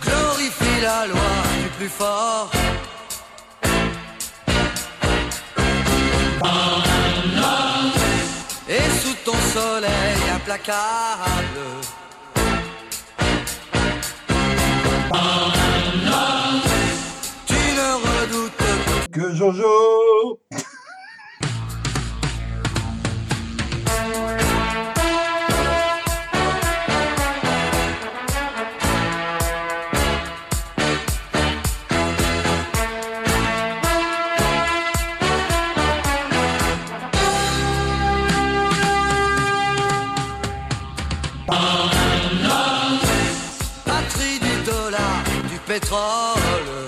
Glorifie la loi du plus fort. Et sous ton soleil implacable. Tu ne redoutes que Jojo Patrie du dollar, du pétrole.